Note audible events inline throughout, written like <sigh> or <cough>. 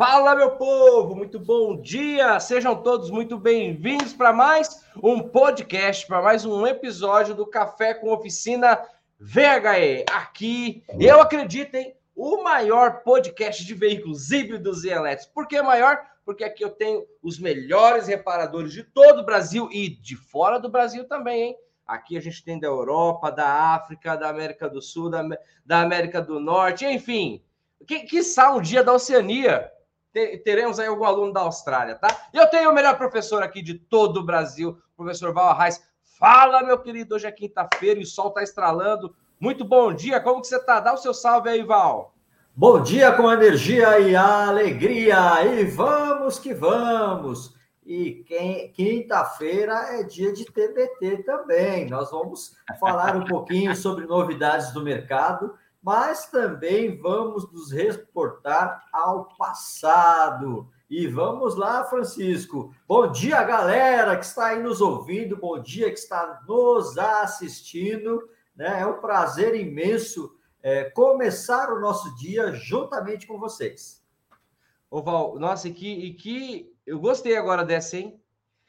Fala, meu povo, muito bom dia! Sejam todos muito bem-vindos para mais um podcast, para mais um episódio do Café com Oficina VHE. Aqui, eu acredito, hein? O maior podcast de veículos híbridos e elétricos. Por que maior? Porque aqui eu tenho os melhores reparadores de todo o Brasil e de fora do Brasil também, hein? Aqui a gente tem da Europa, da África, da América do Sul, da, América do Norte, enfim. Que, que um dia da Oceania teremos aí algum aluno da Austrália, tá? E eu tenho o melhor professor aqui de todo o Brasil, professor Val Arraes. Fala, meu querido, hoje é quinta-feira e o sol tá estralando. Muito bom dia, como que você tá? Dá o seu salve aí, Val. Bom dia com energia e alegria, e vamos que vamos! E quinta-feira é dia de TBT também. Nós vamos falar um pouquinho sobre novidades do mercado mas também vamos nos reportar ao passado. E vamos lá, Francisco. Bom dia, galera que está aí nos ouvindo, bom dia que está nos assistindo. Né? É um prazer imenso é, começar o nosso dia juntamente com vocês. Ô, Val, nossa, e que, e que eu gostei agora dessa, hein?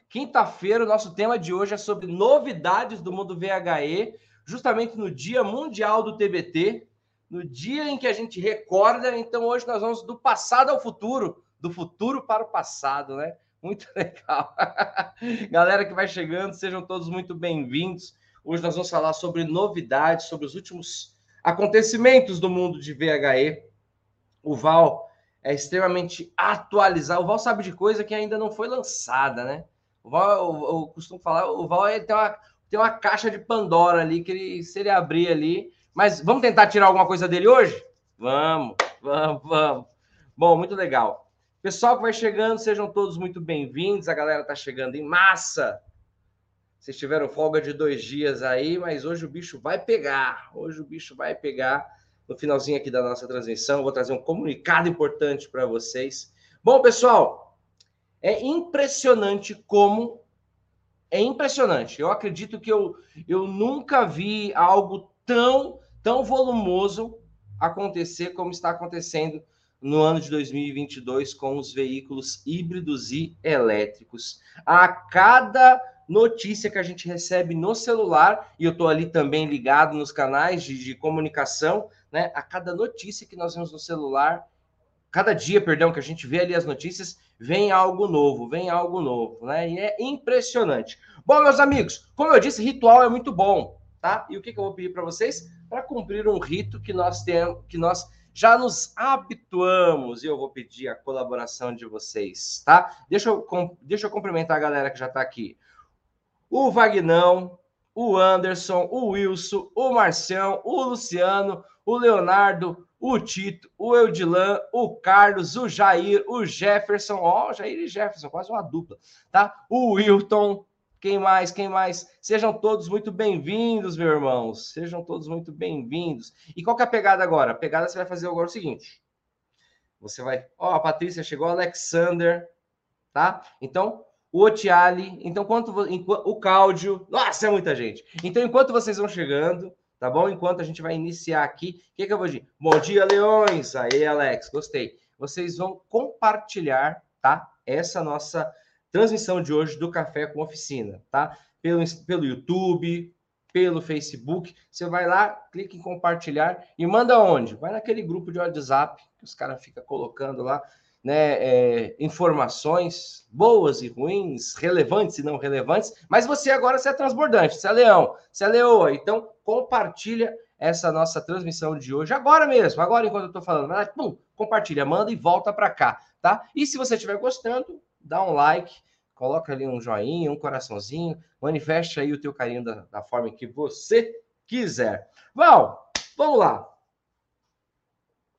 Quinta-feira, o nosso tema de hoje é sobre novidades do mundo VHE, justamente no Dia Mundial do TBT no dia em que a gente recorda. Então, hoje nós vamos do passado ao futuro, do futuro para o passado, né? Muito <laughs> legal. Galera que vai chegando, sejam todos muito bem-vindos. Hoje nós vamos falar sobre novidades, sobre os últimos acontecimentos do mundo de VHE. O Val é extremamente atualizado. O Val sabe de coisa que ainda não foi lançada, né? O Val, eu, eu costumo falar, o Val tem uma, tem uma caixa de Pandora ali que ele, se ele abrir ali, mas vamos tentar tirar alguma coisa dele hoje? Vamos, vamos, vamos. Bom, muito legal. Pessoal que vai chegando, sejam todos muito bem-vindos. A galera tá chegando em massa. Vocês tiveram folga de dois dias aí, mas hoje o bicho vai pegar. Hoje o bicho vai pegar. No finalzinho aqui da nossa transmissão, vou trazer um comunicado importante para vocês. Bom, pessoal, é impressionante como. É impressionante. Eu acredito que eu, eu nunca vi algo tão tão volumoso acontecer como está acontecendo no ano de 2022 com os veículos híbridos e elétricos. A cada notícia que a gente recebe no celular, e eu estou ali também ligado nos canais de, de, comunicação, né? A cada notícia que nós vemos no celular, cada dia, perdão, que a gente vê ali as notícias, vem algo novo, vem algo novo, né? E é impressionante. Bom, meus amigos, como eu disse, ritual é muito bom, tá? E o que, que eu vou pedir para vocês? Para cumprir um rito que nós temos, que nós já nos habituamos, e eu vou pedir a colaboração de vocês, tá? Deixa eu, deixa eu cumprimentar a galera que já está aqui. O Vagnão, o Anderson, o Wilson, o Marcião, o Luciano, o Leonardo, o Tito, o Eudilan, o Carlos, o Jair, o Jefferson, ó, Jair e Jefferson, quase uma dupla, tá? O Wilton, quem mais? Quem mais? Sejam todos muito bem-vindos, meus irmãos. Sejam todos muito bem-vindos. E qual que é a pegada agora? A pegada você vai fazer agora o seguinte. Você vai. Ó, oh, a Patrícia chegou, Alexander, tá? Então, o Otiali. Então, quanto o Cáudio. Nossa, é muita gente. Então, enquanto vocês vão chegando, tá bom? Enquanto a gente vai iniciar aqui, o que, que eu vou dizer? Bom dia, leões! Aí, Alex, gostei. Vocês vão compartilhar, tá? Essa nossa transmissão de hoje do Café com Oficina, tá? Pelo, pelo YouTube, pelo Facebook. Você vai lá, clica em compartilhar e manda onde? Vai naquele grupo de WhatsApp que os caras ficam colocando lá, né? É, informações boas e ruins, relevantes e não relevantes. Mas você agora você é transbordante, você é leão, você é leoa. Então compartilha essa nossa transmissão de hoje agora mesmo, agora enquanto eu estou falando. Pum, compartilha, manda e volta para cá, tá? E se você estiver gostando, dá um like, coloca ali um joinha, um coraçãozinho, manifeste aí o teu carinho da, da forma que você quiser. Val, vamos lá.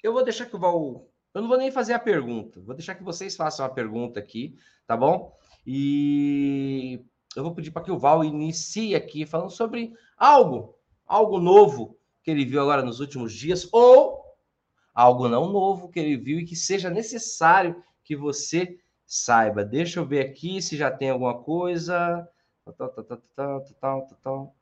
Eu vou deixar que o Val. Eu não vou nem fazer a pergunta, vou deixar que vocês façam a pergunta aqui, tá bom? E eu vou pedir para que o Val inicie aqui falando sobre algo, algo novo que ele viu agora nos últimos dias, ou algo não novo que ele viu e que seja necessário que você saiba. Deixa eu ver aqui se já tem alguma coisa.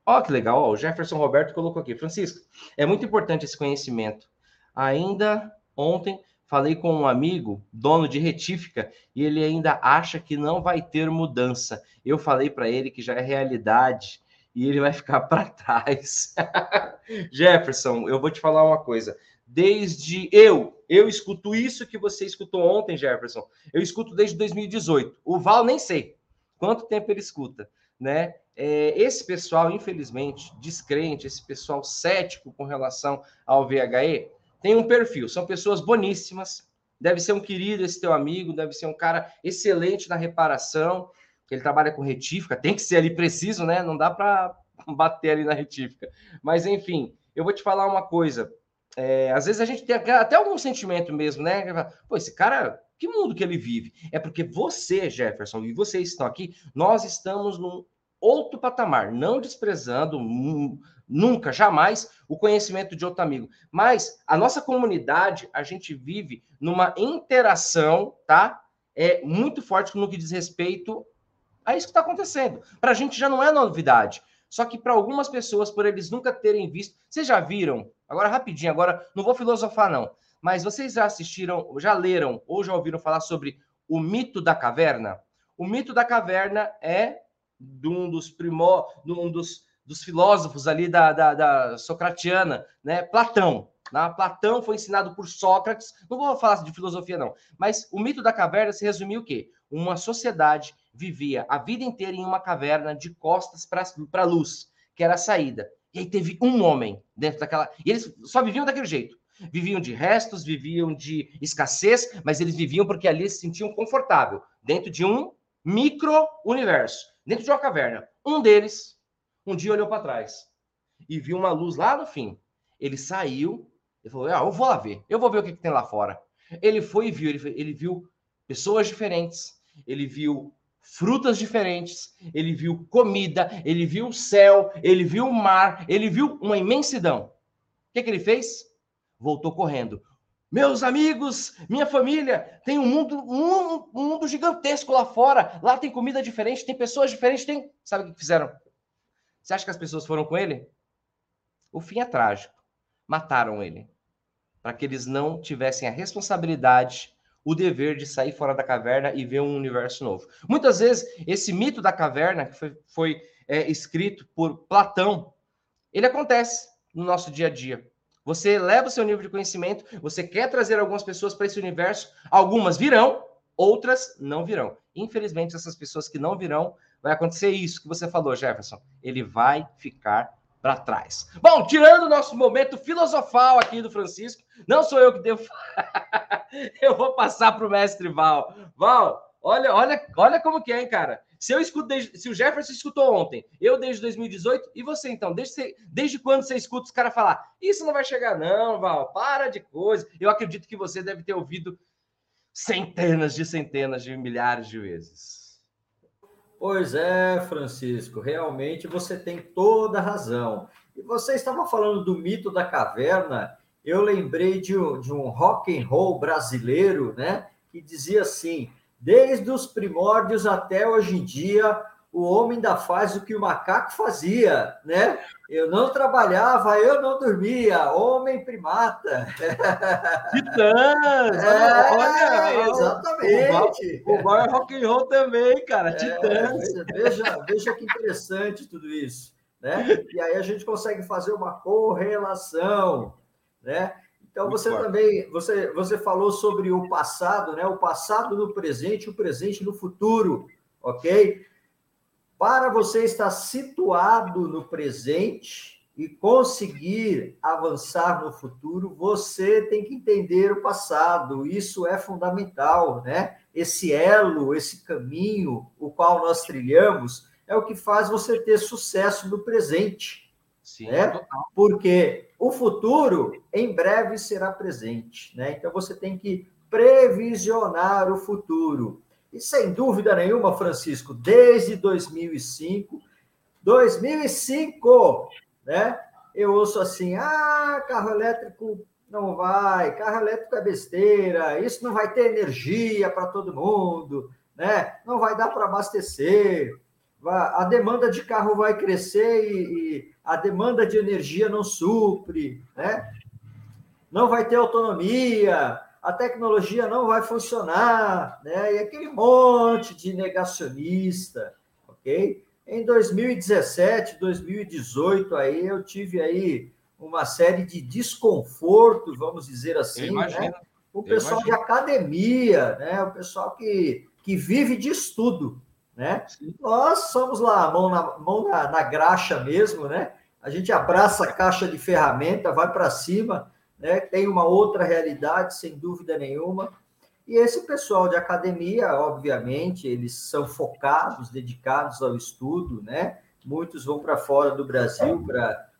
Ó, que legal. O Jefferson Roberto colocou aqui. Francisco, é muito importante esse conhecimento. Ainda ontem falei com um amigo, dono de retífica, e ele ainda acha que não vai ter mudança. Eu falei para ele que já é realidade e ele vai ficar <laughs> para trás. <laughs> Jefferson, eu vou te falar uma coisa. Desde eu, eu escuto isso que você escutou ontem, Jefferson. Eu escuto desde 2018. O Val nem sei quanto tempo ele escuta, né? É, esse pessoal, infelizmente, descrente, esse pessoal cético com relação ao VHE, tem um perfil. São pessoas boníssimas. Deve ser um querido esse teu amigo, deve ser um cara excelente na reparação, ele trabalha com retífica, tem que ser ali preciso, né? Não dá para bater ali na retífica. Mas enfim, eu vou te falar uma coisa. É, às vezes a gente tem até algum sentimento mesmo, né? Pô, esse cara, que mundo que ele vive? É porque você, Jefferson, e vocês estão aqui, nós estamos num outro patamar, não desprezando nunca, jamais o conhecimento de outro amigo. Mas a nossa comunidade, a gente vive numa interação, tá? É muito forte no que diz respeito a isso que está acontecendo. Para a gente já não é novidade. Só que para algumas pessoas, por eles nunca terem visto, vocês já viram? Agora rapidinho, agora não vou filosofar não. Mas vocês já assistiram, já leram ou já ouviram falar sobre o mito da caverna? O mito da caverna é de um dos primó, de um dos, dos filósofos ali da, da, da Socratiana, né? Platão. Né? Platão foi ensinado por Sócrates. Não vou falar de filosofia, não. Mas o mito da caverna se resumiu o quê? Uma sociedade vivia a vida inteira em uma caverna de costas para a luz, que era a saída. E aí teve um homem dentro daquela. E eles só viviam daquele jeito. Viviam de restos, viviam de escassez, mas eles viviam porque ali se sentiam confortável, dentro de um micro-universo dentro de uma caverna. Um deles, um dia olhou para trás e viu uma luz lá no fim. Ele saiu e falou: ah, Eu vou lá ver, eu vou ver o que, que tem lá fora. Ele foi e viu, ele, ele viu pessoas diferentes, ele viu frutas diferentes, ele viu comida, ele viu o céu, ele viu o mar, ele viu uma imensidão. O que, que ele fez? Voltou correndo. Meus amigos, minha família, tem um mundo, um, um, mundo gigantesco lá fora. Lá tem comida diferente, tem pessoas diferentes, tem. Sabe o que fizeram? Você acha que as pessoas foram com ele? O fim é trágico. Mataram ele. Para que eles não tivessem a responsabilidade, o dever de sair fora da caverna e ver um universo novo. Muitas vezes, esse mito da caverna, que foi, foi é, escrito por Platão, ele acontece no nosso dia a dia. Você leva o seu nível de conhecimento, você quer trazer algumas pessoas para esse universo, algumas virão, outras não virão. Infelizmente, essas pessoas que não virão, vai acontecer isso que você falou, Jefferson. Ele vai ficar para trás. Bom, tirando o nosso momento filosofal aqui do Francisco, não sou eu que devo. <laughs> eu vou passar para o mestre Val. Val, olha, olha, olha como que é, hein, cara. Se eu escuto desde, se o Jefferson escutou ontem, eu desde 2018, e você então? Desde, desde quando você escuta os caras falar, isso não vai chegar, não, Val, para de coisa. Eu acredito que você deve ter ouvido centenas de centenas de milhares de vezes. Pois é, Francisco, realmente você tem toda a razão. E você estava falando do mito da caverna, eu lembrei de um, de um rock and roll brasileiro, né? Que dizia assim: Desde os primórdios até hoje em dia, o homem ainda faz o que o macaco fazia, né? Eu não trabalhava, eu não dormia, homem primata. <laughs> Titãs! É, olha, exatamente. O Bar é rock and roll também, cara, é, Titãs. Veja, veja que interessante tudo isso, né? E aí a gente consegue fazer uma correlação, né? Então Muito você também você, você falou sobre o passado, né? O passado no presente, o presente no futuro, ok? Para você estar situado no presente e conseguir avançar no futuro, você tem que entender o passado. Isso é fundamental, né? Esse elo, esse caminho, o qual nós trilhamos, é o que faz você ter sucesso no presente. Sim, né? Porque o futuro em breve será presente, né? Então você tem que previsionar o futuro. E sem dúvida nenhuma, Francisco, desde 2005, 2005, né? Eu ouço assim: "Ah, carro elétrico não vai, carro elétrico é besteira, isso não vai ter energia para todo mundo, né? Não vai dar para abastecer, a demanda de carro vai crescer e, e a demanda de energia não supre, né? Não vai ter autonomia, a tecnologia não vai funcionar, né? E aquele monte de negacionista, ok? Em 2017, 2018, aí eu tive aí uma série de desconforto, vamos dizer assim, né? o pessoal de academia, né? O pessoal que, que vive de estudo, né? Sim. Nós somos lá, mão na, mão na, na graxa mesmo, né? A gente abraça a caixa de ferramenta, vai para cima, né? Tem uma outra realidade, sem dúvida nenhuma. E esse pessoal de academia, obviamente, eles são focados, dedicados ao estudo, né? Muitos vão para fora do Brasil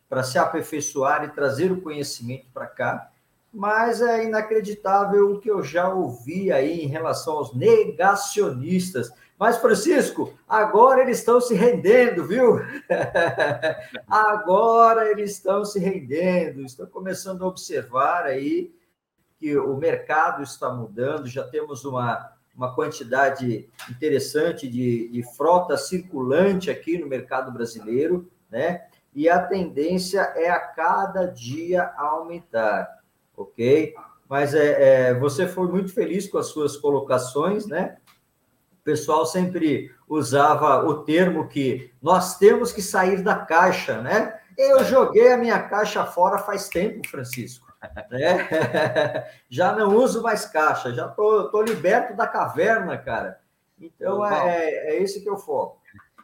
para se aperfeiçoar e trazer o conhecimento para cá mas é inacreditável o que eu já ouvi aí em relação aos negacionistas. Mas, Francisco, agora eles estão se rendendo, viu? <laughs> agora eles estão se rendendo, estão começando a observar aí que o mercado está mudando, já temos uma, uma quantidade interessante de, de frota circulante aqui no mercado brasileiro, né? E a tendência é a cada dia aumentar ok? Mas é, é, você foi muito feliz com as suas colocações, né? O pessoal sempre usava o termo que nós temos que sair da caixa, né? Eu joguei a minha caixa fora faz tempo, Francisco. Né? <laughs> já não uso mais caixa, já tô, tô liberto da caverna, cara. Então é, é esse que eu foco.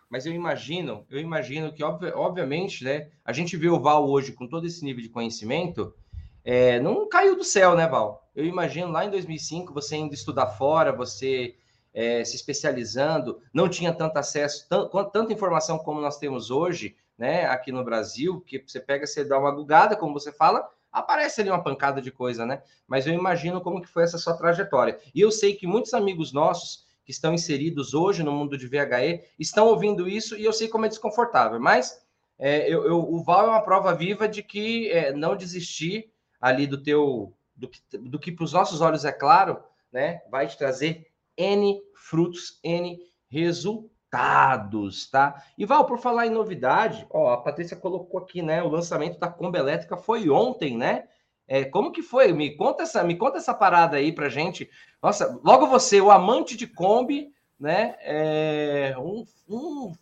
Mas eu imagino, eu imagino que, obviamente, né? A gente vê o Val hoje com todo esse nível de conhecimento, é, não caiu do céu, né, Val? Eu imagino lá em 2005 você indo estudar fora, você é, se especializando, não tinha tanto acesso, tanta informação como nós temos hoje, né, aqui no Brasil, que você pega, você dá uma gugada, como você fala, aparece ali uma pancada de coisa, né? Mas eu imagino como que foi essa sua trajetória. E eu sei que muitos amigos nossos que estão inseridos hoje no mundo de VHE estão ouvindo isso e eu sei como é desconfortável. Mas é, eu, eu, o Val é uma prova viva de que é, não desistir ali do teu do que, do que para os nossos olhos é claro, né? Vai te trazer N frutos, N resultados, tá? E Val, por falar em novidade, ó, a Patrícia colocou aqui, né? O lançamento da Kombi Elétrica foi ontem, né? É, como que foi? Me conta essa, me conta essa parada aí pra gente. Nossa, logo você, o amante de Kombi, né? É, um, um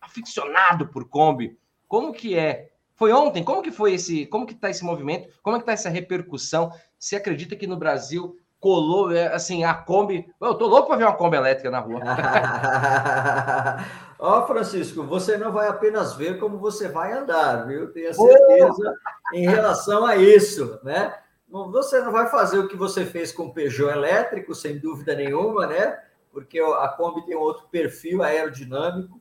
aficionado por Kombi. Como que é foi ontem? Como que foi esse, como que tá esse movimento? Como é que tá essa repercussão? Você acredita que no Brasil colou, é, assim, a Kombi... Eu tô louco para ver uma Kombi elétrica na rua. <laughs> Ó, oh, Francisco, você não vai apenas ver como você vai andar, viu? Tenha certeza oh! em relação a isso, né? Você não vai fazer o que você fez com o Peugeot elétrico, sem dúvida nenhuma, né? Porque a Kombi tem outro perfil aerodinâmico,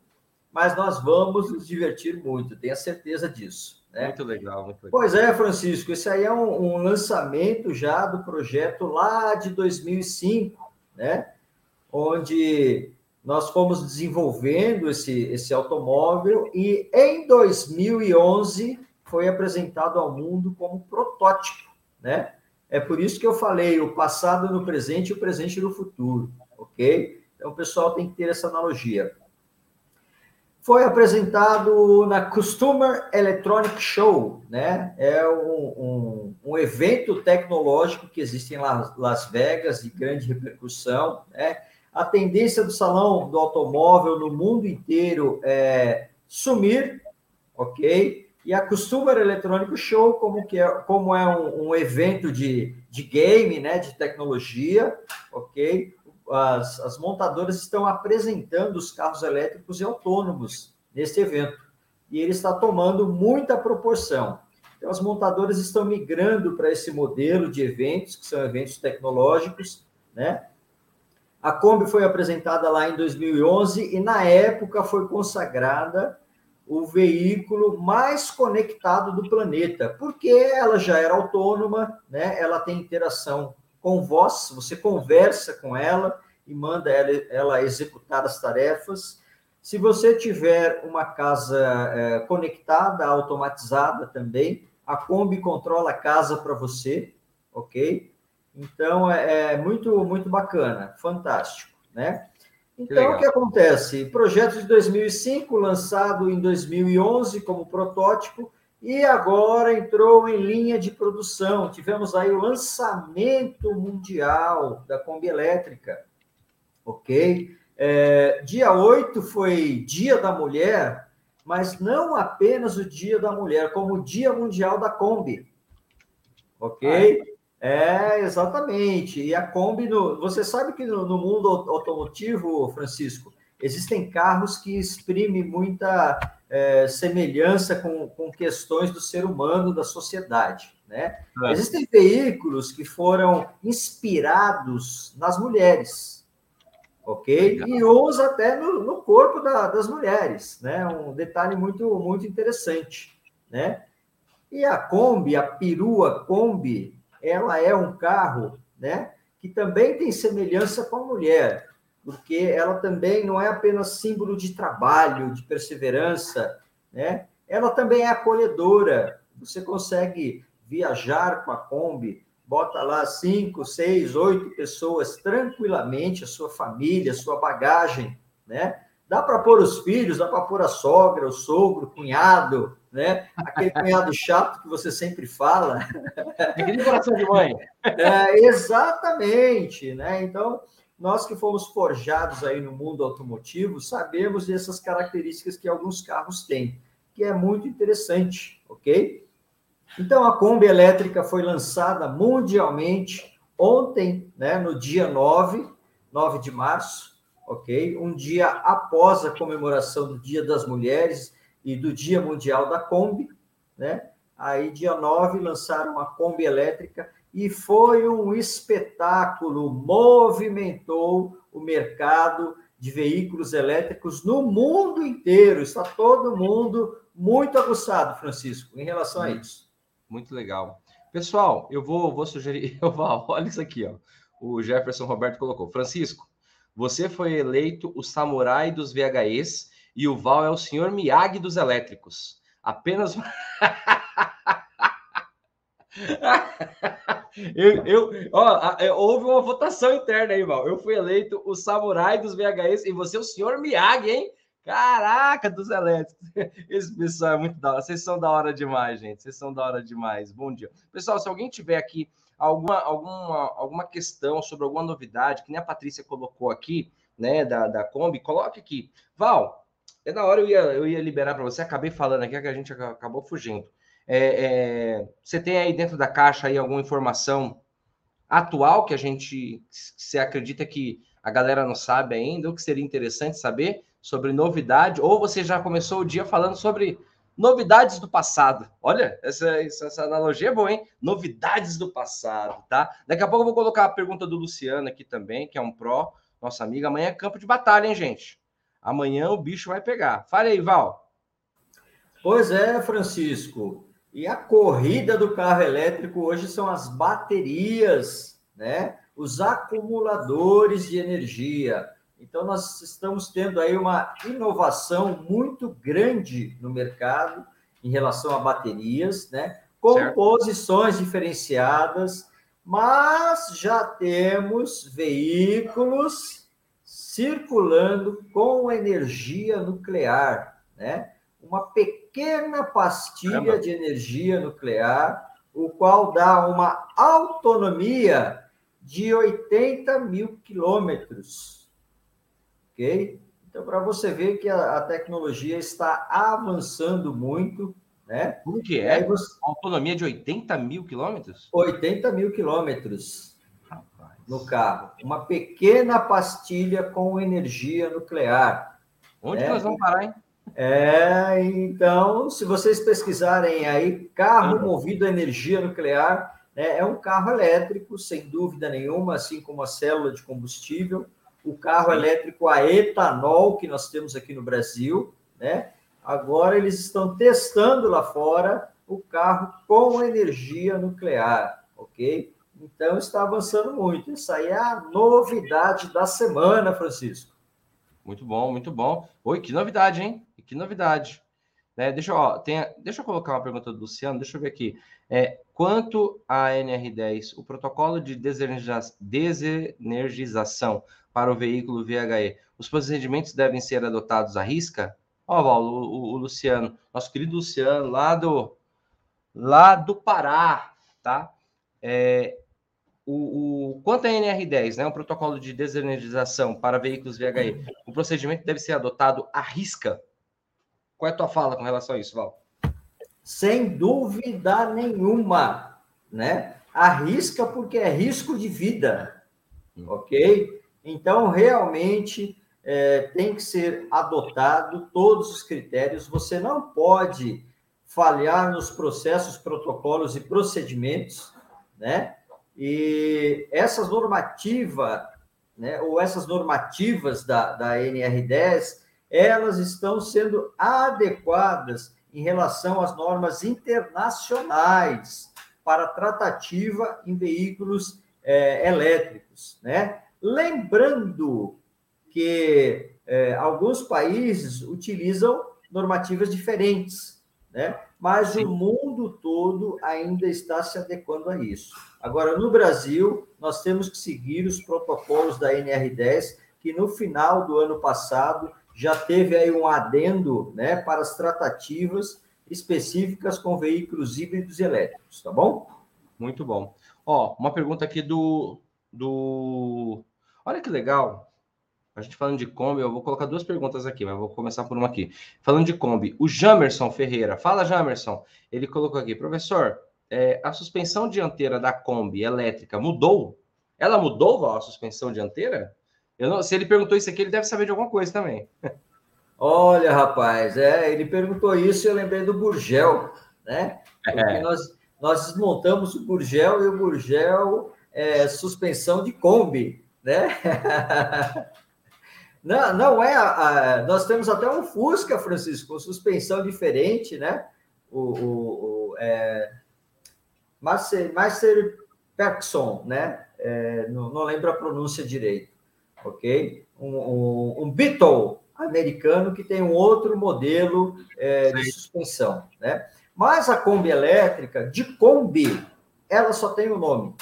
mas nós vamos nos divertir muito, tenha certeza disso. Né? Muito legal, muito legal. Pois é, Francisco, esse aí é um, um, lançamento já do projeto lá de 2005, né? Onde nós fomos desenvolvendo esse, esse automóvel e em 2011 foi apresentado ao mundo como protótipo, né? É por isso que eu falei o passado no presente e o presente no futuro, ok? Então o pessoal tem que ter essa analogia foi apresentado na Customer Electronic Show, né? É um, um, um, evento tecnológico que existe em Las Vegas de grande repercussão, né? A tendência do salão do automóvel no mundo inteiro é sumir, ok? E a Customer Electronic Show, como, que é, como é um, um evento de, de game, né? De tecnologia, ok? As, as montadoras estão apresentando os carros elétricos e autônomos nesse evento. E ele está tomando muita proporção. Então, as montadoras estão migrando para esse modelo de eventos, que são eventos tecnológicos, né? A Kombi foi apresentada lá em 2011 e, na época, foi consagrada o veículo mais conectado do planeta, porque ela já era autônoma, né? ela tem interação com voz, você conversa com ela e manda ela, ela executar as tarefas. Se você tiver uma casa é, conectada, automatizada também, a Kombi controla a casa para você, ok? Então é, é, muito muito bacana, fantástico, né? Então o que acontece? Projeto de 2005 lançado em 2011 como protótipo e agora entrou em linha de produção. Tivemos aí o lançamento mundial da Kombi elétrica, ok? É, dia 8 foi Dia da Mulher, mas não apenas o Dia da Mulher, como o Dia Mundial da Kombi, ok? É, exatamente. E a Kombi, no, você sabe que no, no mundo automotivo, Francisco, existem carros que exprimem muita é, semelhança com, com questões do ser humano, da sociedade. Né? É. Existem veículos que foram inspirados nas mulheres, ok? Legal. E uns até no, no corpo da, das mulheres, né? Um detalhe muito, muito interessante, né? E a Kombi, a perua Kombi, ela é um carro, né? Que também tem semelhança com a mulher porque ela também não é apenas símbolo de trabalho, de perseverança, né? Ela também é acolhedora. Você consegue viajar com a Kombi, bota lá cinco, seis, oito pessoas tranquilamente, a sua família, a sua bagagem, né? Dá para pôr os filhos, dá para pôr a sogra, o sogro, o cunhado, né? Aquele cunhado chato que você sempre fala. Aquele coração de mãe. <laughs> É, exatamente, né? Então, nós que fomos forjados aí no mundo automotivo, sabemos dessas características que alguns carros têm, que é muito interessante, ok? Então, a Kombi elétrica foi lançada mundialmente ontem, né, no dia 9, 9 de março, ok? Um dia após a comemoração do Dia das Mulheres e do Dia Mundial da Kombi, né? Aí, dia 9, lançaram a Kombi elétrica e foi um espetáculo, movimentou o mercado de veículos elétricos no mundo inteiro. Está todo mundo muito aguçado, Francisco, em relação a isso. Muito legal. Pessoal, eu vou, vou sugerir, <laughs> eu vou, olha isso aqui, ó. O Jefferson Roberto colocou. Francisco, você foi eleito o samurai dos VHEs e o Val é o senhor Miyagi dos elétricos. Apenas <laughs> <laughs> eu, eu, ó, é, houve uma votação interna aí, Val. Eu fui eleito o samurai dos VHS e você é o senhor Miyagi, hein? Caraca, dos elétricos. <laughs> Esse pessoal é muito da hora. Vocês são da hora demais, gente. Vocês são da hora demais. Bom dia. Pessoal, se alguém tiver aqui alguma, alguma, alguma questão sobre alguma novidade, que nem a Patrícia colocou aqui, né, da, da Kombi, coloque aqui. Val, é da hora eu ia, eu ia liberar para você, acabei falando aqui que a gente acabou fugindo. É, é, você tem aí dentro da caixa aí alguma informação atual que a gente se acredita que a galera não sabe ainda, ou que seria interessante saber sobre novidade, ou você já começou o dia falando sobre novidades do passado. Olha, essa, essa analogia é boa, hein? Novidades do passado, tá? Daqui a pouco eu vou colocar a pergunta do Luciano aqui também, que é um pró, nossa amiga. Amanhã é campo de batalha, hein, gente? Amanhã o bicho vai pegar. Fale aí, Val. Pois é, Francisco. E a corrida do carro elétrico hoje são as baterias, né? Os acumuladores de energia. Então nós estamos tendo aí uma inovação muito grande no mercado em relação a baterias, né? Composições certo. diferenciadas, mas já temos veículos circulando com energia nuclear, né? Uma pequena pastilha Caramba. de energia nuclear, o qual dá uma autonomia de 80 mil quilômetros. Ok? Então, para você ver que a, a, tecnologia está avançando muito, né? Como que é? Você... Autonomia de 80 mil quilômetros? 80 mil quilômetros no carro. Uma pequena pastilha com energia nuclear. Onde né? nós vamos parar, hein? É, então, se vocês pesquisarem aí, carro movido a energia nuclear, né, é um carro elétrico, sem dúvida nenhuma, assim como a célula de combustível, o carro elétrico a etanol que nós temos aqui no Brasil, né? Agora eles estão testando lá fora o carro com energia nuclear, ok? Então está avançando muito. Essa aí é a novidade da semana, Francisco. Muito bom, muito bom. Oi, que novidade, hein? Que novidade. Né? Deixa, ó, tem, deixa eu colocar uma pergunta do Luciano, deixa eu ver aqui. É, quanto à NR10, o protocolo de desenergização para o veículo VHE, os procedimentos devem ser adotados à risca? Ó, Val, o, o, o, Luciano, nosso querido Luciano, lá do, lá do Pará, tá? É, o, o, quanto à NR10, né, um protocolo de desenergização para veículos VHE, o procedimento deve ser adotado à risca. Qual é a tua fala com relação a isso, Val? Sem dúvida nenhuma, né? Arrisca porque é risco de vida, ok? Então, realmente, é, tem que ser adotado todos os critérios. Você não pode falhar nos processos, protocolos e procedimentos, né? E essas normativas, né, ou essas normativas da, da NR10, elas estão sendo adequadas em relação às normas internacionais para tratativa em veículos é, elétricos, né? Lembrando que é, alguns países utilizam normativas diferentes, né? Mas o mundo todo ainda está se adequando a isso. Agora, no Brasil, nós temos que seguir os protocolos da NR10, que no final do ano passado já teve aí um adendo né, para as tratativas específicas com veículos híbridos e elétricos, tá bom? Muito bom. Ó, uma pergunta aqui do, do... Olha que legal. A gente falando de Kombi, eu vou colocar duas perguntas aqui, mas vou começar por uma aqui. Falando de Kombi, o Jamerson Ferreira, fala Jamerson, ele colocou aqui, professor, é, a suspensão dianteira da Kombi elétrica mudou? Ela mudou, Val, a suspensão dianteira? Eu não, se ele perguntou isso aqui, ele deve saber de alguma coisa também. <laughs> Olha, rapaz, é, ele perguntou isso e eu lembrei do Burgel, né? Porque é. nós, nós desmontamos o Burgel e o Burgel é suspensão de Kombi, né? <laughs> Não, não é. A, nós temos até um Fusca, Francisco, com suspensão diferente, né? O, o, o é, Master, Master Perkson, né? É, não, não, lembro a pronúncia direito, ok? Um, um, um Beetle americano que tem um outro modelo é, de suspensão, né? Mas a Kombi elétrica, de Kombi, ela só tem o um nome,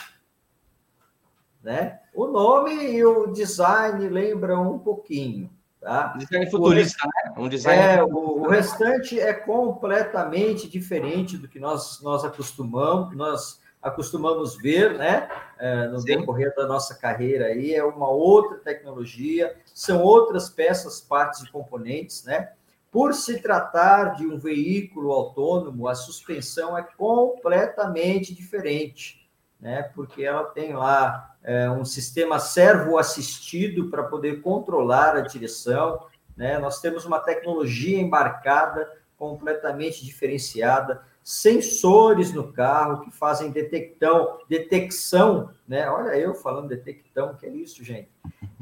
né? O nome e o design lembram um pouquinho. Tá? Design futurista, o, né? Um design é, o, o, restante é completamente diferente do que nós, nós acostumamos, nós acostumamos ver, né? É, no Sim. decorrer da nossa carreira aí, é uma outra tecnologia, são outras peças, partes e componentes, né? Por se tratar de um veículo autônomo, a suspensão é completamente diferente, né? Porque ela tem lá é, um sistema servo-assistido para poder controlar a direção. Né? Nós temos uma tecnologia embarcada completamente diferenciada, sensores no carro que fazem detectão, detecção, né? Olha eu falando detectão, que é isso, gente?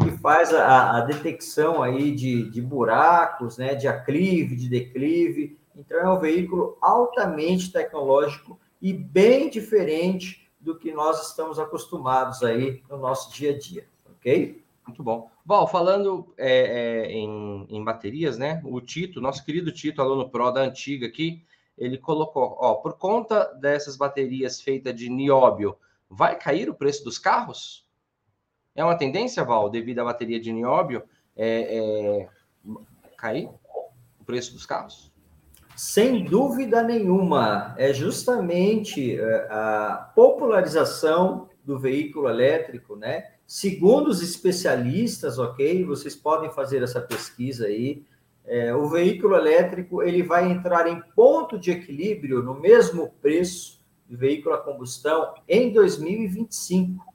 Que faz a, a detecção aí de, de buracos, né? De aclive, de declive. Então é um veículo altamente tecnológico e bem diferente do que nós estamos acostumados aí no nosso dia a dia, ok? Muito bom. Bom, falando é, é, em, em, baterias, né? O Tito, nosso querido Tito, aluno Pro da antiga aqui, ele colocou, ó, por conta dessas baterias feitas de nióbio, vai cair o preço dos carros? É uma tendência, Val, devido à bateria de nióbio, é, é cair o preço dos carros? Sem dúvida nenhuma, é justamente é, a popularização do veículo elétrico, né? Segundo os especialistas, ok, vocês podem fazer essa pesquisa aí. É, o veículo elétrico ele vai entrar em ponto de equilíbrio no mesmo preço do veículo a combustão em 2025.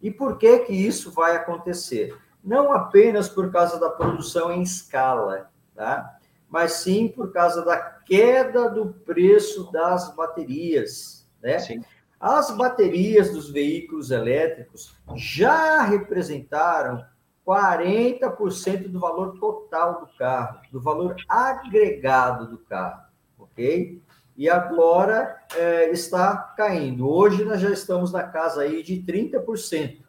E por que que isso vai acontecer? Não apenas por causa da produção em escala, tá? Mas sim por causa da queda do preço das baterias, né? Sim. As baterias dos veículos elétricos já representaram 40% do valor total do carro, do valor agregado do carro, ok? E agora é, está caindo. Hoje nós já estamos na casa aí de 30%,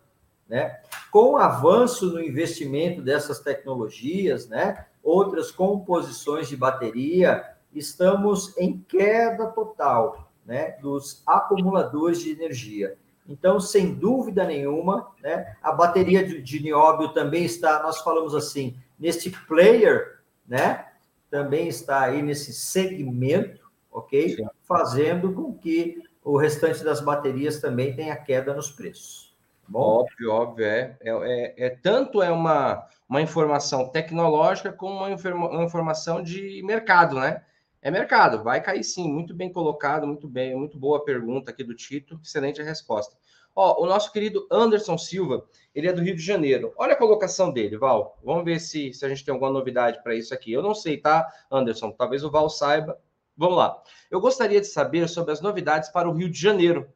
né? Com o avanço no investimento dessas tecnologias, né? Outras composições de bateria, estamos em queda total né, dos acumuladores de energia. Então, sem dúvida nenhuma, né, a bateria de, de nióbio também está, nós falamos assim, neste player, né, também está aí nesse segmento, ok? Sim. Fazendo com que o restante das baterias também tenha queda nos preços. Tá bom? Óbvio, óbvio, é. É, é, é tanto é uma, uma informação tecnológica como uma, uma informação de mercado, né? É mercado, vai cair sim, muito bem colocado, muito bem, muito boa pergunta aqui do Tito, excelente a resposta. Ó, o nosso querido Anderson Silva, ele é do Rio de Janeiro. Olha a colocação dele, Val. Vamos ver se, se a gente tem alguma novidade para isso aqui. Eu não sei, tá, Anderson? Talvez o Val saiba. Vamos lá. Eu gostaria de saber sobre as novidades para o Rio de Janeiro.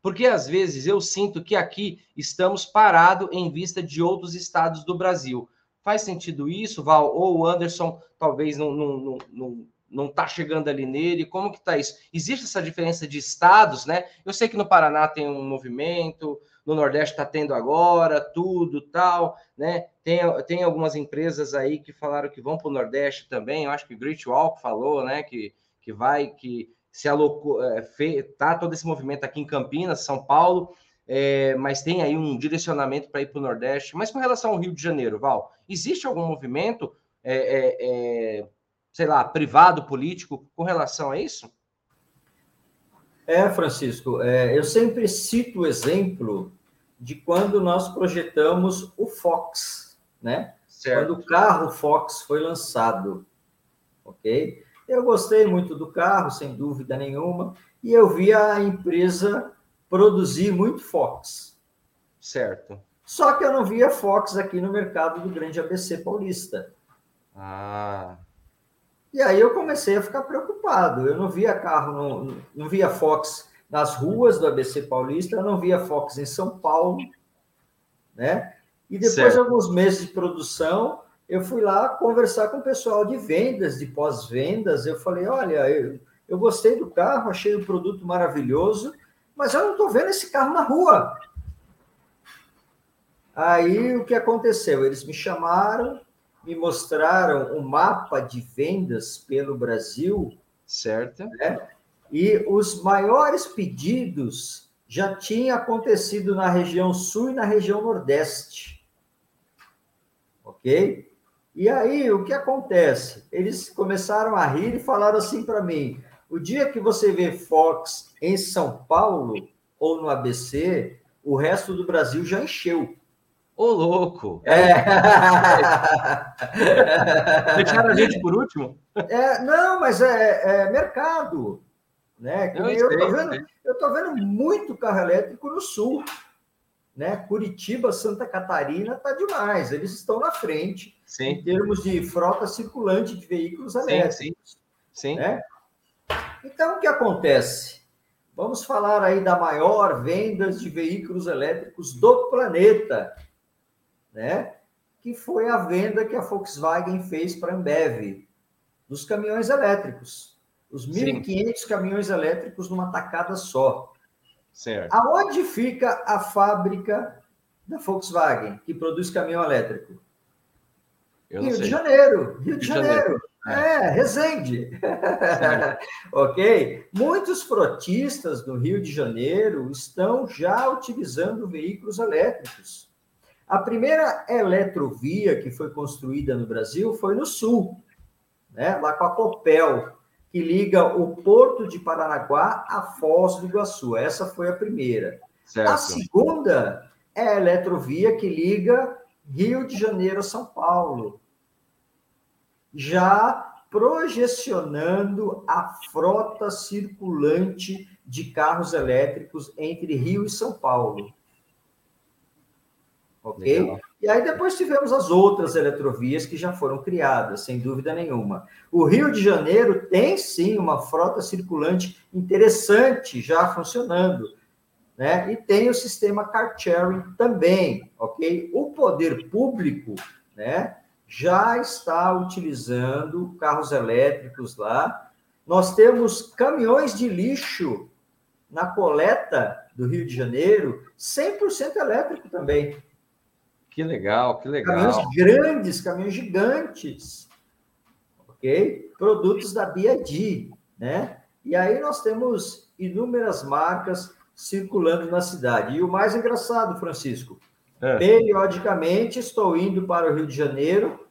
Porque às vezes eu sinto que aqui estamos parados em vista de outros estados do Brasil. Faz sentido isso, Val? Ou o Anderson talvez não, não, não, não não está chegando ali nele? Como que está isso? Existe essa diferença de estados, né? Eu sei que no Paraná tem um movimento, no Nordeste está tendo agora, tudo tal, né? Tem, tem algumas empresas aí que falaram que vão para o Nordeste também. Eu acho que o Great Walk falou, né? Que, que vai, que se alocou, é, fe, tá todo esse movimento aqui em Campinas, São Paulo, é, mas tem aí um direcionamento para ir para o Nordeste. Mas com relação ao Rio de Janeiro, Val, existe algum movimento é, é, é sei lá, privado, político, com relação a isso? É, Francisco, é, eu sempre cito o exemplo de quando nós projetamos o Fox, né? Certo. Quando o carro Fox foi lançado, ok? Eu gostei muito do carro, sem dúvida nenhuma, e eu vi a empresa produzir muito Fox. Certo. Só que eu não via Fox aqui no mercado do grande ABC paulista. Ah. E aí eu comecei a ficar preocupado. Eu não via carro, não, não via Fox nas ruas do ABC Paulista, eu não via Fox em São Paulo, né? E depois certo. de alguns meses de produção, eu fui lá conversar com o pessoal de vendas, de pós-vendas. Eu falei: olha, eu, eu gostei do carro, achei o produto maravilhoso, mas eu não estou vendo esse carro na rua. Aí o que aconteceu? Eles me chamaram, me mostraram um mapa de vendas pelo Brasil. Certo. Né? E os maiores pedidos já tinham acontecido na região sul e na região nordeste. Ok? E aí, o que acontece? Eles começaram a rir e falaram assim para mim: o dia que você vê Fox em São Paulo ou no ABC, o resto do Brasil já encheu. Ô, louco! É. <laughs> Deixaram a gente por último? É, não, mas é, é mercado. Né? eu, estou vendo, eu tô vendo muito carro elétrico no sul. Né? Curitiba, Santa Catarina tá demais. Eles estão na frente sim. em termos de frota circulante de veículos elétricos. Sim, sim. Né? Então, o que acontece? Vamos falar aí da maior vendas de veículos elétricos do planeta né? que foi a venda que a Volkswagen fez para a Ambev, dos caminhões elétricos. Os 1.500 caminhões elétricos numa tacada só. Certo. Aonde fica a fábrica da Volkswagen, que produz caminhão elétrico? Rio de Janeiro. Rio de, Janeiro. Janeiro. É, Resende. <laughs> ok? Muitos frotistas no Rio de Janeiro estão já utilizando veículos elétricos. A primeira eletrovia que foi construída no Brasil foi no sul, né? lá com a Copel, que liga o Porto de Paranaguá a Foz do Iguaçu. Essa foi a primeira. Certo. A segunda é a eletrovia que liga Rio de Janeiro a São Paulo. Já projecionando a frota circulante de carros elétricos entre Rio e São Paulo ok? Legal. E aí depois tivemos as outras eletrovias que já foram criadas, sem dúvida nenhuma. O Rio de Janeiro tem sim uma frota circulante interessante já funcionando, né? E tem o sistema car sharing também, ok? O poder público, né? Já está utilizando carros elétricos lá. Nós temos caminhões de lixo na coleta do Rio de Janeiro, 100% elétrico também. Que legal, que legal. Caminhões grandes, caminhões gigantes, ok? Produtos da BID, né? E aí nós temos inúmeras marcas circulando na cidade. E o mais engraçado, Francisco, é. periodicamente estou indo para o Rio de Janeiro,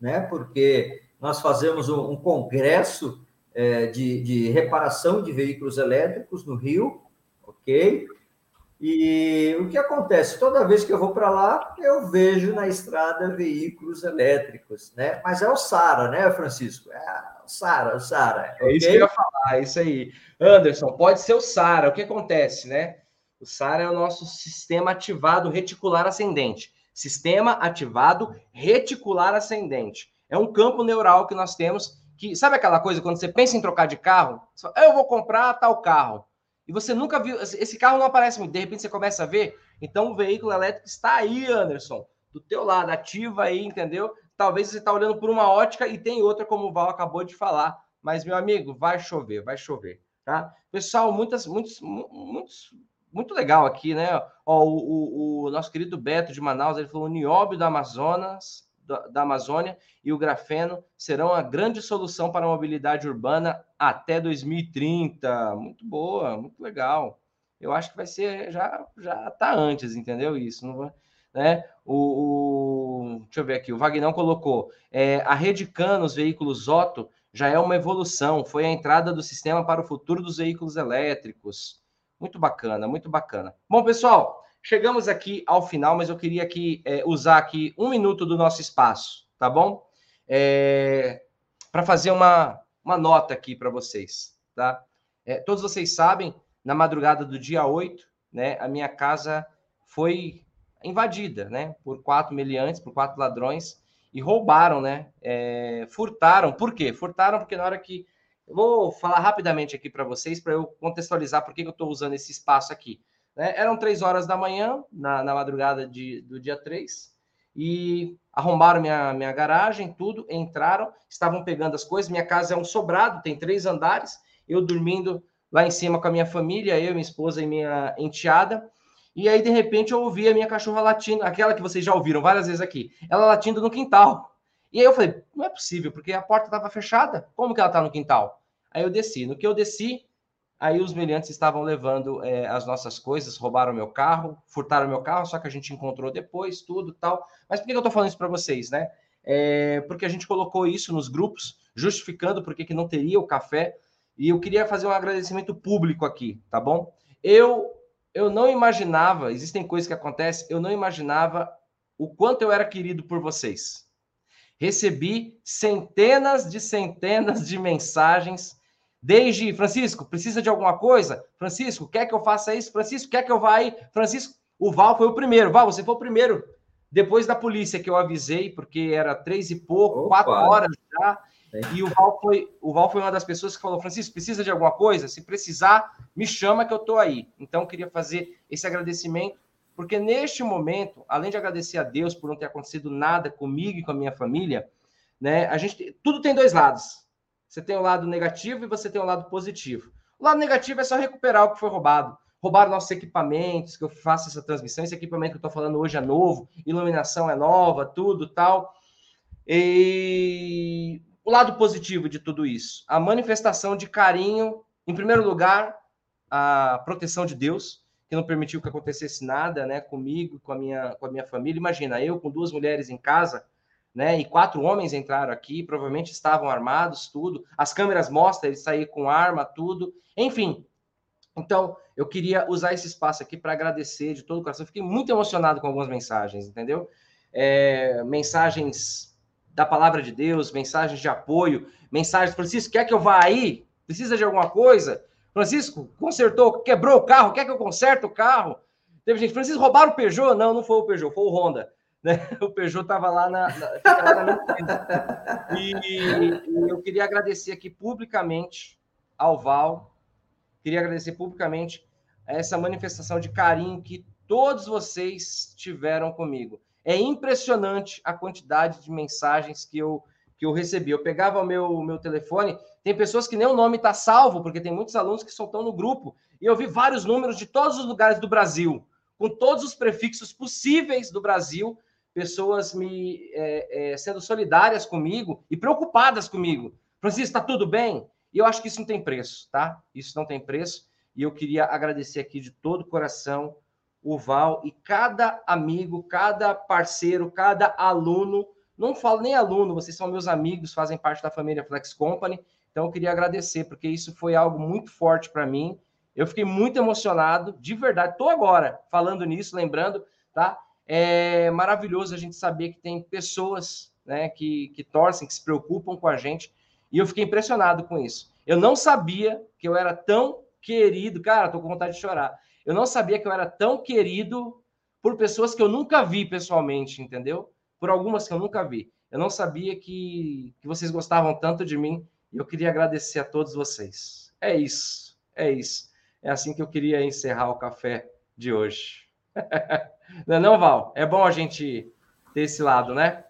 né? Porque nós fazemos um, um congresso é, de, de reparação de veículos elétricos no Rio, ok? E o que acontece? Toda vez que eu vou para lá, eu vejo na estrada veículos elétricos, né? Mas é o Sara, né, Francisco? É o Sara, o Sara. É isso que eu ia falar, é isso aí. Anderson, pode ser o Sara. O que acontece, né? O Sara é o nosso sistema ativado reticular ascendente. Sistema ativado reticular ascendente. É um campo neural que nós temos que, sabe aquela coisa, quando você pensa em trocar de carro, fala, eu vou comprar tal carro e você nunca viu, esse carro não aparece muito, de repente você começa a ver, então o veículo elétrico está aí, Anderson, do teu lado, ativa aí, entendeu? Talvez você está olhando por uma ótica e tem outra, como o Val acabou de falar, mas, meu amigo, vai chover, vai chover, tá? Pessoal, muitas, muitos, muitos, muito legal aqui, né? Ó, o, o, o nosso querido Beto de Manaus, ele falou, o nióbio do Amazonas, da Amazônia e o grafeno serão a grande solução para a mobilidade urbana até 2030. Muito boa, muito legal. Eu acho que vai ser já já tá antes, entendeu isso? Não vai, né? O, o, deixa eu ver aqui, o Vagnão colocou é, a rede Canos veículos Otto já é uma evolução, foi a entrada do sistema para o futuro dos veículos elétricos. Muito bacana, muito bacana. Bom, pessoal, Chegamos aqui ao final, mas eu queria aqui é, usar aqui um minuto do nosso espaço, tá bom? É, para fazer uma, uma nota aqui para vocês, tá? É, todos vocês sabem, na madrugada do dia 8, né, a minha casa foi invadida, né, por quatro meliantes, por quatro ladrões, e roubaram, né, é, furtaram. Por quê? Furtaram porque na hora que... Eu vou falar rapidamente aqui para vocês, para eu contextualizar por que eu estou usando esse espaço aqui. Né? Eram três horas da manhã, na, na madrugada de, do dia 3, e arrombaram minha, minha garagem, tudo, entraram, estavam pegando as coisas. Minha casa é um sobrado, tem três andares, eu dormindo lá em cima com a minha família, eu, minha esposa e minha enteada. E aí, de repente, eu ouvi a minha cachorra latindo, aquela que vocês já ouviram várias vezes aqui, ela latindo no quintal. E aí eu falei, não é possível, porque a porta estava fechada. Como que ela está no quintal? Aí eu desci. No que eu desci, Aí os meliantes estavam levando é, as nossas coisas, roubaram meu carro, furtaram meu carro, só que a gente encontrou depois, tudo tal. Mas por que eu estou falando isso para vocês, né? É porque a gente colocou isso nos grupos, justificando por que não teria o café. E eu queria fazer um agradecimento público aqui, tá bom? Eu, eu não imaginava, existem coisas que acontecem, eu não imaginava o quanto eu era querido por vocês. Recebi centenas de centenas de mensagens Desde Francisco, precisa de alguma coisa? Francisco, quer que eu faça isso? Francisco, quer que eu vá aí? Francisco, o Val foi o primeiro. Val, você foi o primeiro. Depois da polícia que eu avisei, porque era três e pouco, Opa. quatro horas já. E o Val, foi, o Val foi uma das pessoas que falou: Francisco, precisa de alguma coisa? Se precisar, me chama que eu estou aí. Então, eu queria fazer esse agradecimento, porque neste momento, além de agradecer a Deus por não ter acontecido nada comigo e com a minha família, né, a gente tudo tem dois lados. Você tem o lado negativo e você tem o lado positivo. O lado negativo é só recuperar o que foi roubado. Roubaram nossos equipamentos, que eu faço essa transmissão. Esse equipamento que eu estou falando hoje é novo, iluminação é nova, tudo tal. E o lado positivo de tudo isso, a manifestação de carinho, em primeiro lugar, a proteção de Deus, que não permitiu que acontecesse nada, né, comigo, com a minha, com a minha família. Imagina, eu com duas mulheres em casa, né? E quatro homens entraram aqui, provavelmente estavam armados, tudo. As câmeras mostram eles sair com arma, tudo. Enfim. Então, eu queria usar esse espaço aqui para agradecer de todo o coração. Fiquei muito emocionado com algumas mensagens, entendeu? É, mensagens da palavra de Deus, mensagens de apoio, mensagens. Francisco, quer que eu vá aí? Precisa de alguma coisa? Francisco, consertou, quebrou o carro, quer que eu conserte o carro? Teve gente, Francisco, roubaram o Peugeot? Não, não foi o Peugeot, foi o Honda né? <laughs> O Peugeot estava lá na, na, e, e, eu queria agradecer aqui publicamente ao Val, queria agradecer publicamente essa manifestação de carinho que todos vocês tiveram comigo. É impressionante a quantidade de mensagens que eu que eu recebi. Eu pegava o meu, meu telefone, tem pessoas que nem o nome está salvo, porque tem muitos alunos que só estão no grupo, e eu vi vários números de todos os lugares do Brasil, com todos os prefixos possíveis do Brasil, pessoas me é, é, sendo solidárias comigo e preocupadas comigo. Francisco, está tudo bem? E eu acho que isso não tem preço, tá? Isso não tem preço. E eu queria agradecer aqui de todo o coração o Val e cada amigo, cada parceiro, cada aluno. Não falo nem aluno, vocês são meus amigos, fazem parte da família Flex Company. Então, eu queria agradecer, porque isso foi algo muito forte para mim. Eu fiquei muito emocionado, de verdade. Estou agora falando nisso, lembrando, tá? É maravilhoso a gente saber que tem pessoas né, que, que torcem, que se preocupam com a gente. E eu fiquei impressionado com isso. Eu não sabia que eu era tão querido. Cara, tô com vontade de chorar. Eu não sabia que eu era tão querido por pessoas que eu nunca vi pessoalmente, entendeu? Por algumas que eu nunca vi. Eu não sabia que, que vocês gostavam tanto de mim e eu queria agradecer a todos vocês. É isso, é isso. É assim que eu queria encerrar o café de hoje. <laughs> não é não, Val? É bom a gente ter esse lado, né?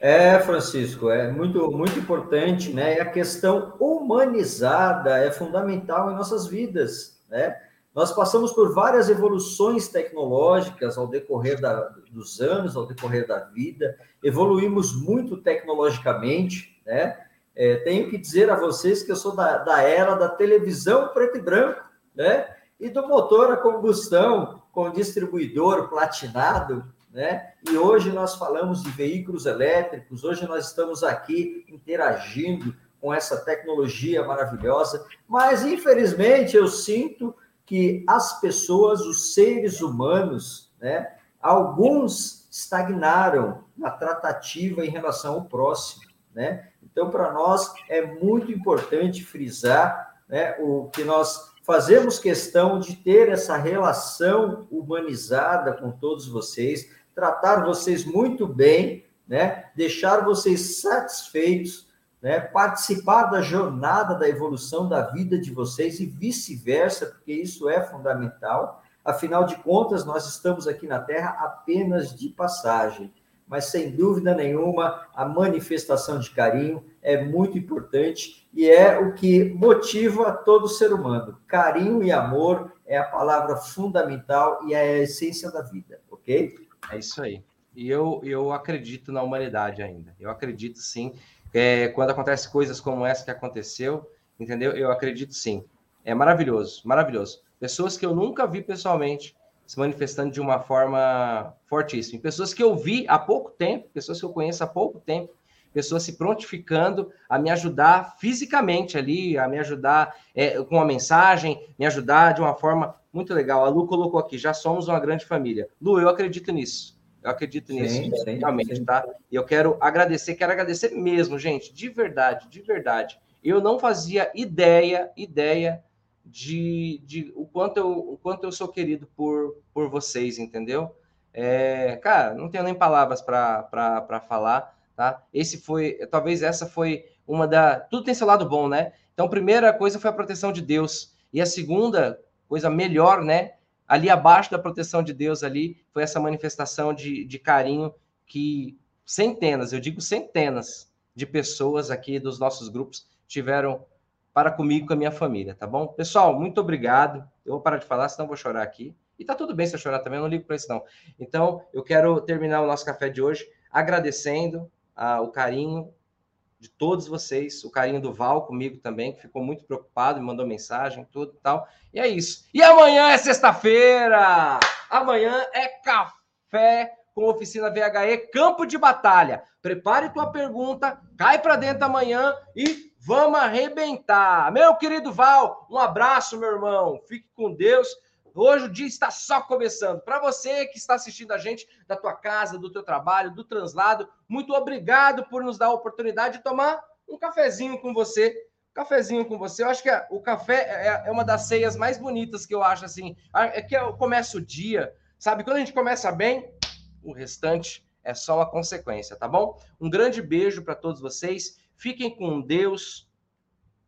É, Francisco, é muito, muito importante, né? A questão humanizada é fundamental em nossas vidas, né? Nós passamos por várias evoluções tecnológicas ao decorrer da, dos anos, ao decorrer da vida, evoluímos muito tecnologicamente, né? É, tenho que dizer a vocês que eu sou da, da era da televisão preto e branco, né? E do motor a combustão com distribuidor platinado, né? E hoje nós falamos de veículos elétricos, hoje nós estamos aqui interagindo com essa tecnologia maravilhosa, mas infelizmente eu sinto que as pessoas, os seres humanos, né, alguns estagnaram na tratativa em relação ao próximo, né? Então, para nós é muito importante frisar, né, o que nós fazemos questão de ter essa relação humanizada com todos vocês, tratar vocês muito bem, né? Deixar vocês satisfeitos, né? Participar da jornada da evolução da vida de vocês e vice-versa, porque isso é fundamental. Afinal de contas, nós estamos aqui na Terra apenas de passagem, mas sem dúvida nenhuma, a manifestação de carinho é muito importante e é o que motiva todo ser humano. Carinho e amor é a palavra fundamental e é a essência da vida, ok? É isso aí. E eu, eu acredito na humanidade ainda. Eu acredito sim. É, quando acontece coisas como essa que aconteceu, entendeu? Eu acredito sim. É maravilhoso, maravilhoso. Pessoas que eu nunca vi pessoalmente se manifestando de uma forma fortíssima. Pessoas que eu vi há pouco tempo, pessoas que eu conheço há pouco tempo, pessoas se prontificando a me ajudar fisicamente ali, a me ajudar é, com uma mensagem, me ajudar de uma forma muito legal. A Lu colocou aqui, já somos uma grande família. Lu, eu acredito nisso. Eu acredito nisso, sim, realmente, sim. tá? E eu quero agradecer, quero agradecer mesmo, gente, de verdade, de verdade. Eu não fazia ideia, ideia de, de o, quanto eu, o quanto eu sou querido por, por vocês, entendeu? É, cara, não tenho nem palavras para falar, tá? Esse foi, talvez essa foi uma da. Tudo tem seu lado bom, né? Então, a primeira coisa foi a proteção de Deus. E a segunda coisa melhor, né? Ali abaixo da proteção de Deus, ali, foi essa manifestação de, de carinho que centenas, eu digo centenas, de pessoas aqui dos nossos grupos tiveram para comigo com a minha família, tá bom? Pessoal, muito obrigado. Eu vou parar de falar, senão vou chorar aqui. E tá tudo bem se eu chorar também, eu não ligo para isso não. Então, eu quero terminar o nosso café de hoje agradecendo ah, o carinho de todos vocês, o carinho do Val comigo também, que ficou muito preocupado, me mandou mensagem, tudo e tal. E é isso. E amanhã é sexta-feira! Amanhã é café com oficina VHE Campo de Batalha. Prepare tua pergunta, cai para dentro amanhã e vamos arrebentar. Meu querido Val, um abraço, meu irmão. Fique com Deus. Hoje o dia está só começando. Para você que está assistindo a gente da tua casa, do teu trabalho, do translado, muito obrigado por nos dar a oportunidade de tomar um cafezinho com você. cafezinho com você. Eu acho que o café é, é uma das ceias mais bonitas que eu acho assim. É que eu começo o dia, sabe? Quando a gente começa bem, o restante é só uma consequência, tá bom? Um grande beijo para todos vocês. Fiquem com Deus.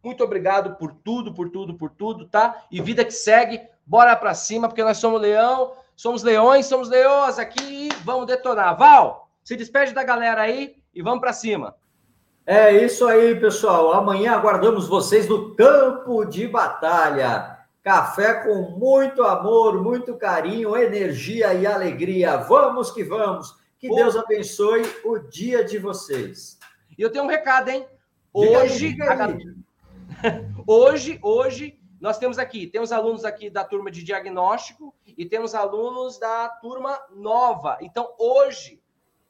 Muito obrigado por tudo, por tudo, por tudo, tá? E vida que segue. Bora para cima, porque nós somos leão, somos leões, somos leões aqui e vamos detonar. Val, se despede da galera aí e vamos para cima. É isso aí, pessoal. Amanhã aguardamos vocês no campo de batalha. Café com muito amor, muito carinho, energia e alegria. Vamos que vamos. Que Deus abençoe o dia de vocês. E eu tenho um recado, hein? Hoje, diga aí, diga <laughs> aí. hoje, hoje, nós temos aqui, temos alunos aqui da turma de diagnóstico e temos alunos da turma nova. Então, hoje,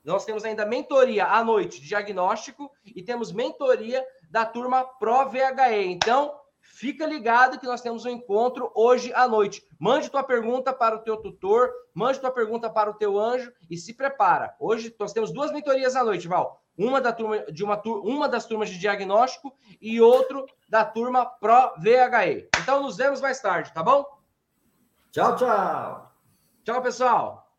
nós temos ainda mentoria à noite de diagnóstico e temos mentoria da turma Pro VHE. Então, fica ligado que nós temos um encontro hoje à noite. Mande tua pergunta para o teu tutor, mande tua pergunta para o teu anjo e se prepara. Hoje nós temos duas mentorias à noite, Val. Uma da turma de uma, uma das turmas de diagnóstico e outro da turma Pro VHE. Então nos vemos mais tarde, tá bom? Tchau, tchau. Tchau, pessoal.